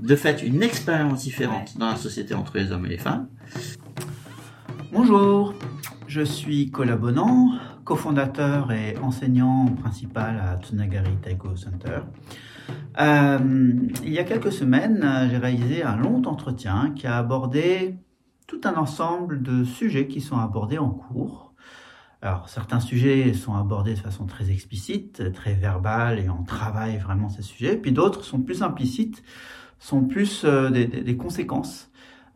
de fait une expérience différente dans la société entre les hommes et les femmes. Bonjour, je suis Collabonnant, cofondateur et enseignant principal à Tsunagari Taiko Center. Euh, il y a quelques semaines, j'ai réalisé un long entretien qui a abordé tout un ensemble de sujets qui sont abordés en cours. Alors, certains sujets sont abordés de façon très explicite, très verbale, et on travaille vraiment ces sujets. Puis d'autres sont plus implicites, sont plus euh, des, conséquences.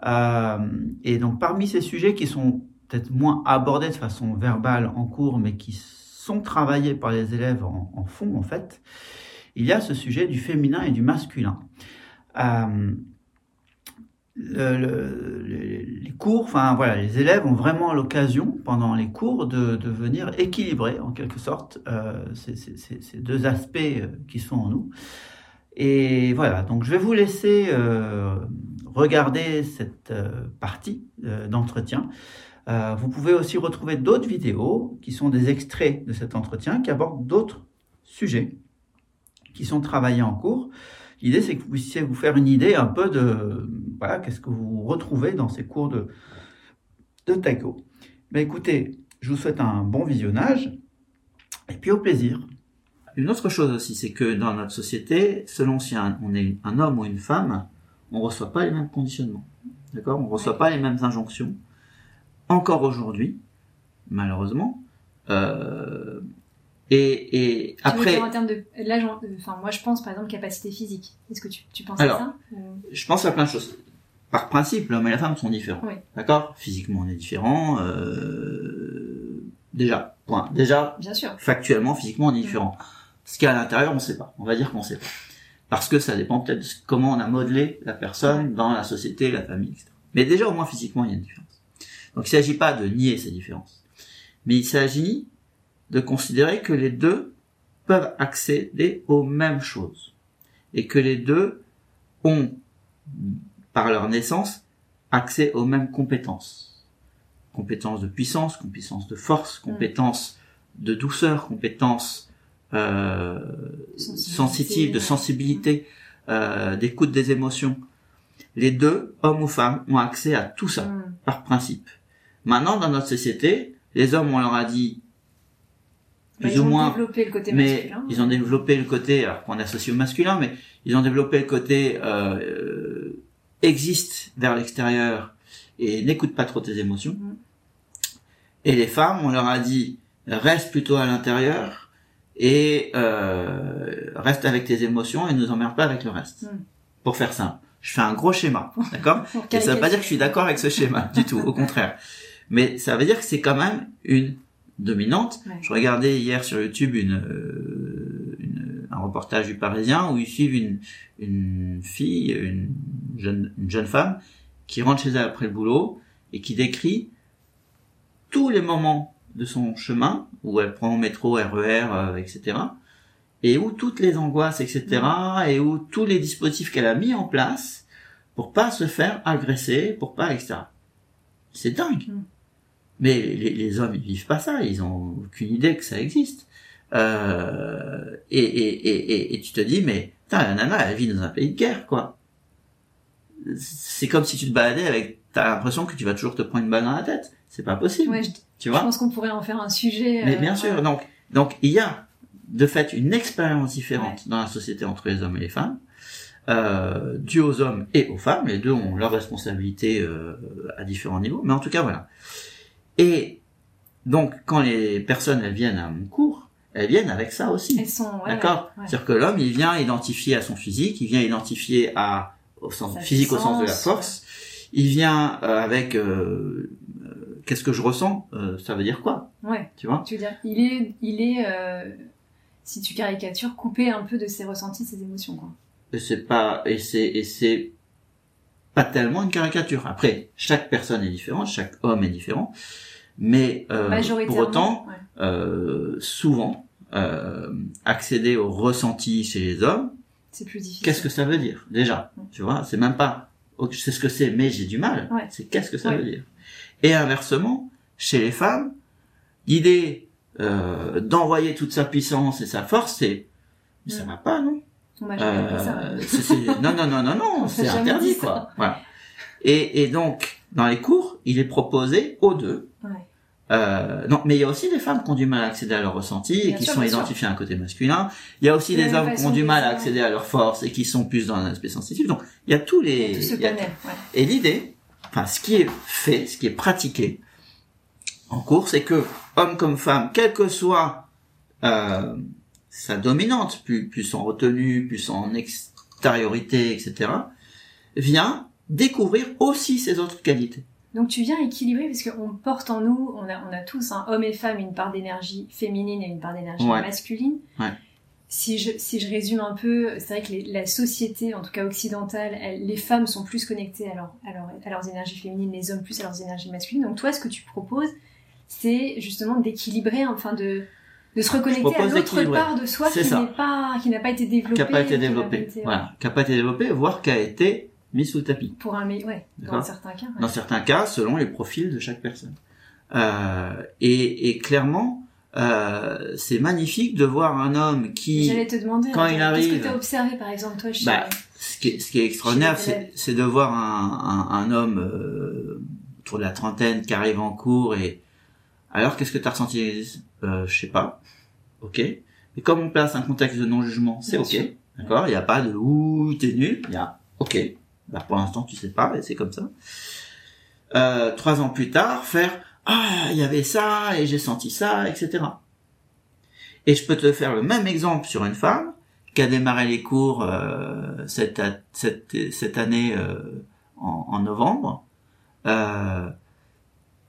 Euh, et donc, parmi ces sujets qui sont peut-être moins abordés de façon verbale en cours, mais qui sont travaillés par les élèves en, en fond, en fait, il y a ce sujet du féminin et du masculin. Euh, le, les cours, enfin voilà, les élèves ont vraiment l'occasion pendant les cours de, venir équilibrer en quelque sorte euh, ces, deux aspects euh, qui sont en nous. Et voilà, donc je vais vous laisser euh, regarder cette partie d'entretien. vous pouvez aussi retrouver d'autres vidéos qui sont des extraits de cet entretien qui abordent d'autres sujets qui sont travaillés en cours. L'idée, c'est que vous puissiez vous faire une idée un peu de, voilà, qu'est-ce que vous retrouvez dans ces cours de, de taiko. Mais écoutez, je vous souhaite un bon visionnage, et puis au plaisir. Une autre chose aussi, c'est que dans notre société, selon si on est un homme ou une femme, on reçoit pas les mêmes conditionnements. D'accord? On reçoit pas les mêmes injonctions. Encore aujourd'hui, malheureusement, euh, et, et après. en termes de l'âge, enfin moi je pense par exemple capacité physique. Est-ce que tu, tu penses à ça? Je pense à plein de choses. Par principe, l'homme et la femme sont différents. Oui. D'accord? Physiquement, on est différents. Euh... Déjà, point. Déjà, Bien sûr. factuellement, physiquement, on est différents. Ce qu'il y a à l'intérieur, on sait pas. On va dire qu'on sait pas. Parce que ça dépend peut-être de comment on a modelé la personne dans la société, la famille, etc. Mais déjà, au moins physiquement, il y a une différence. Donc il ne s'agit pas de nier ces différences. Mais il s'agit de considérer que les deux peuvent accéder aux mêmes choses et que les deux ont, par leur naissance, accès aux mêmes compétences. Compétences de puissance, compétences de force, compétences de douceur, compétences euh, sensitives, de sensibilité, euh, d'écoute des émotions. Les deux, hommes ou femmes, ont accès à tout ça, Mm. par principe. Maintenant, dans notre société, les hommes, on leur a dit Bah, plus ils ou ont moins, développé le côté mais masculin. ils ont développé le côté, alors qu'on associe au masculin, mais ils ont développé le côté euh, existe vers l'extérieur et n'écoute pas trop tes émotions. Mhm. Et les femmes, on leur a dit reste plutôt à l'intérieur et euh, reste avec tes émotions et ne nous emmerde pas avec le reste. Mhm. Pour faire simple, je fais un gros schéma, d'accord? Et ça veut pas dire que je suis d'accord avec ce schéma du tout, au contraire. Mais ça veut dire que c'est quand même une dominante. Ouais. Je regardais hier sur YouTube une, euh, reportage du Parisien où ils suivent une, une fille, une jeune, une jeune femme qui rentre chez elle après le boulot et qui décrit tous les moments de son chemin où elle prend le métro, RER, euh, etc. Et où toutes les angoisses, etc. Et où tous les dispositifs qu'elle a mis en place pour pas se faire agresser, pour pas, etc. C'est dingue. Mm. Mais les, les hommes, ils vivent pas ça. Ils ont aucune idée que ça existe. Euh, et, et, et, et, et tu te dis, mais putain, la nana, elle vit dans un pays de guerre, quoi. C'est comme si tu te baladais avec, t'as l'impression que tu vas toujours te prendre une balle dans la tête. C'est pas possible. Ouais, je, tu je vois? pense qu'on pourrait en faire un sujet. Mais euh, bien ouais. sûr, donc, donc il y a de fait une expérience différente Ouais. dans la société entre les hommes et les femmes, euh, due aux hommes et aux femmes. Les deux ont leurs responsabilités euh, à différents niveaux, mais en tout cas voilà. Et donc quand les personnes elles viennent à mon cours, elles viennent avec ça aussi. Elles sont. ouais, D'accord ouais, ouais. C'est-à-dire que l'homme, il vient identifier à son physique, il vient identifier à au sens Sa physique au sens de la force. Il vient euh, avec euh, euh, qu'est-ce que je ressens Euh, Ça veut dire quoi Ouais. Tu vois Tu veux dire, il est, il est, euh, si tu caricatures, coupé un peu de ses ressentis, ses émotions, quoi. Et c'est pas et c'est et c'est pas tellement une caricature. Après, chaque personne est différente, chaque homme est différent, mais euh, pour autant, ouais. euh, souvent, euh, accéder au ressenti chez les hommes, c'est plus difficile. qu'est-ce que ça veut dire déjà. Tu vois, c'est même pas sais ce que c'est, mais j'ai du mal. Ouais. C'est qu'est-ce que ça veut dire Et inversement, chez les femmes, l'idée euh, d'envoyer toute sa puissance et sa force, c'est mais ça va pas, non On ça. C'est- c'est- non, non, non, non, non, On c'est interdit, quoi. Voilà. Et, et donc, dans les cours, il est proposé aux deux. Ouais. Euh, non, mais il y a aussi des femmes qui ont du mal à accéder à leur ressenti et Bien qui sûr, sont sûr. identifiées à un côté masculin. Il y a aussi des hommes qui ont du mal à accéder à leur force et qui sont plus dans un aspect sensitif. Donc, il y a tous les... Tout ce il y a- panel, ouais. Et l'idée, enfin, ce qui est fait, ce qui est pratiqué en cours, c'est que homme comme femme, quelle que soit euh, sa dominante, plus, plus en retenue, plus en extériorité, etc., vient découvrir aussi ses autres qualités. Donc tu viens équilibrer parce qu'on porte en nous, on a, on a tous, hein, hommes et femmes, une part d'énergie féminine et une part d'énergie Ouais. masculine. Ouais. Si je, si je résume un peu, c'est vrai que les- la société, en tout cas occidentale, elle- les femmes sont plus connectées à, leur, à, leur- à leurs énergies féminines, les hommes plus à leurs énergies masculines. Donc toi, ce que tu proposes, c'est justement d'équilibrer, enfin de, de se reconnecter à l'autre part de soi qui n'est pas, qui n'a pas été développée. Qui n'a pas été qui n'a développé. été- Voilà. Qui n'a pas été développé, voire qui a été mis sous le tapis. Pour un, ouais, dans certains cas. ouais. dans certains cas, selon les profils de chaque personne. Euh, et, et clairement, euh, c'est magnifique de voir un homme qui, J'allais te demander, quand il qu'est-ce arrive- que tu as observé par exemple toi chez... Bah, ce qui est, ce qui est extraordinaire, c'est, c'est de voir un, un, un homme euh, autour de la trentaine qui arrive en cours et alors qu'est-ce que tu as ressenti euh, Je sais pas. Ok. Mais comme on place un contexte de non-jugement, c'est Bien ok. sûr. D'accord? Il n'y a pas de ouh t'es nul. Il y a ok. Bah pour l'instant tu sais pas c'est comme ça. Euh, trois ans plus tard, faire ah il y avait ça et j'ai senti ça, etc. Et je peux te faire le même exemple sur une femme qui a démarré les cours euh, cette, année euh, en, novembre. Euh,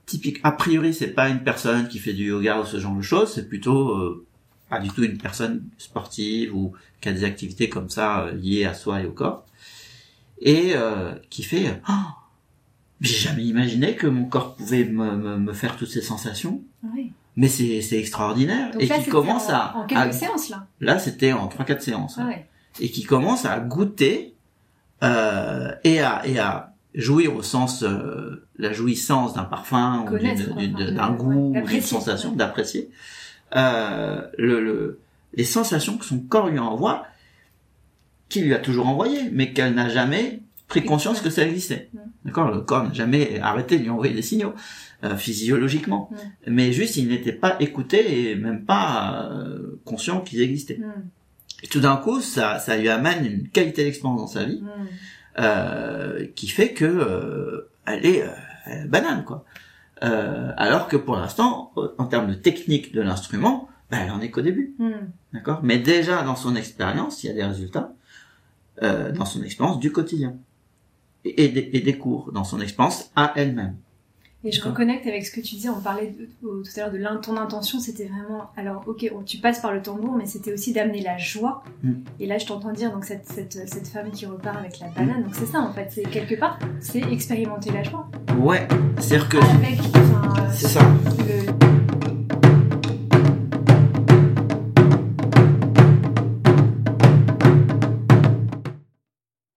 typique, a priori, c'est pas une personne qui fait du yoga ou ce genre de choses, c'est plutôt pas du tout une personne sportive ou qui a des activités comme ça liées à soi et au corps, et euh, qui fait euh, Ah, j'ai jamais imaginé que mon corps pouvait me, me, me faire toutes ces sensations, Oui. mais c'est c'est extraordinaire, Donc et qui commence en, à, en quelques à- séances là? là c'était en 3-4 séances Ah ouais. et qui commence à goûter euh, et à et à jouir au sens euh, la jouissance d'un parfum ou Connaître, d'un goût ouais, ou d'une sensation ouais. d'apprécier euh, le, le les sensations que son corps lui envoie qu'il lui a toujours envoyé mais qu'elle n'a jamais pris conscience que ça existait. Ouais. d'accord? Le corps n'a jamais arrêté de lui envoyer des signaux euh, physiologiquement. Ouais. mais juste il n'était pas écouté et même pas euh, conscient qu'ils existaient. Hmm, et tout d'un coup, ça, ça lui amène une qualité d'expérience dans sa vie euh, qui fait que euh, elle, est, euh, elle est banale, quoi. Euh, alors que pour l'instant, en termes de technique de l'instrument, ben, elle en est qu'au début, d'accord? Mais déjà dans son expérience, il y a des résultats euh, dans son expérience du quotidien et, et des, et des cours dans son expérience à elle-même. Et je reconnecte avec ce que tu disais, on parlait de- tout à l'heure de ton intention, c'était vraiment, alors ok, tu passes par le tambour, mais c'était aussi d'amener la joie. Mm. Et là, je t'entends dire, donc cette, cette, cette femme qui repart avec la banane, donc c'est ça en fait, c'est quelque part, c'est expérimenter la joie. Ouais, c'est-à-dire que Avec, enfin, c'est ça.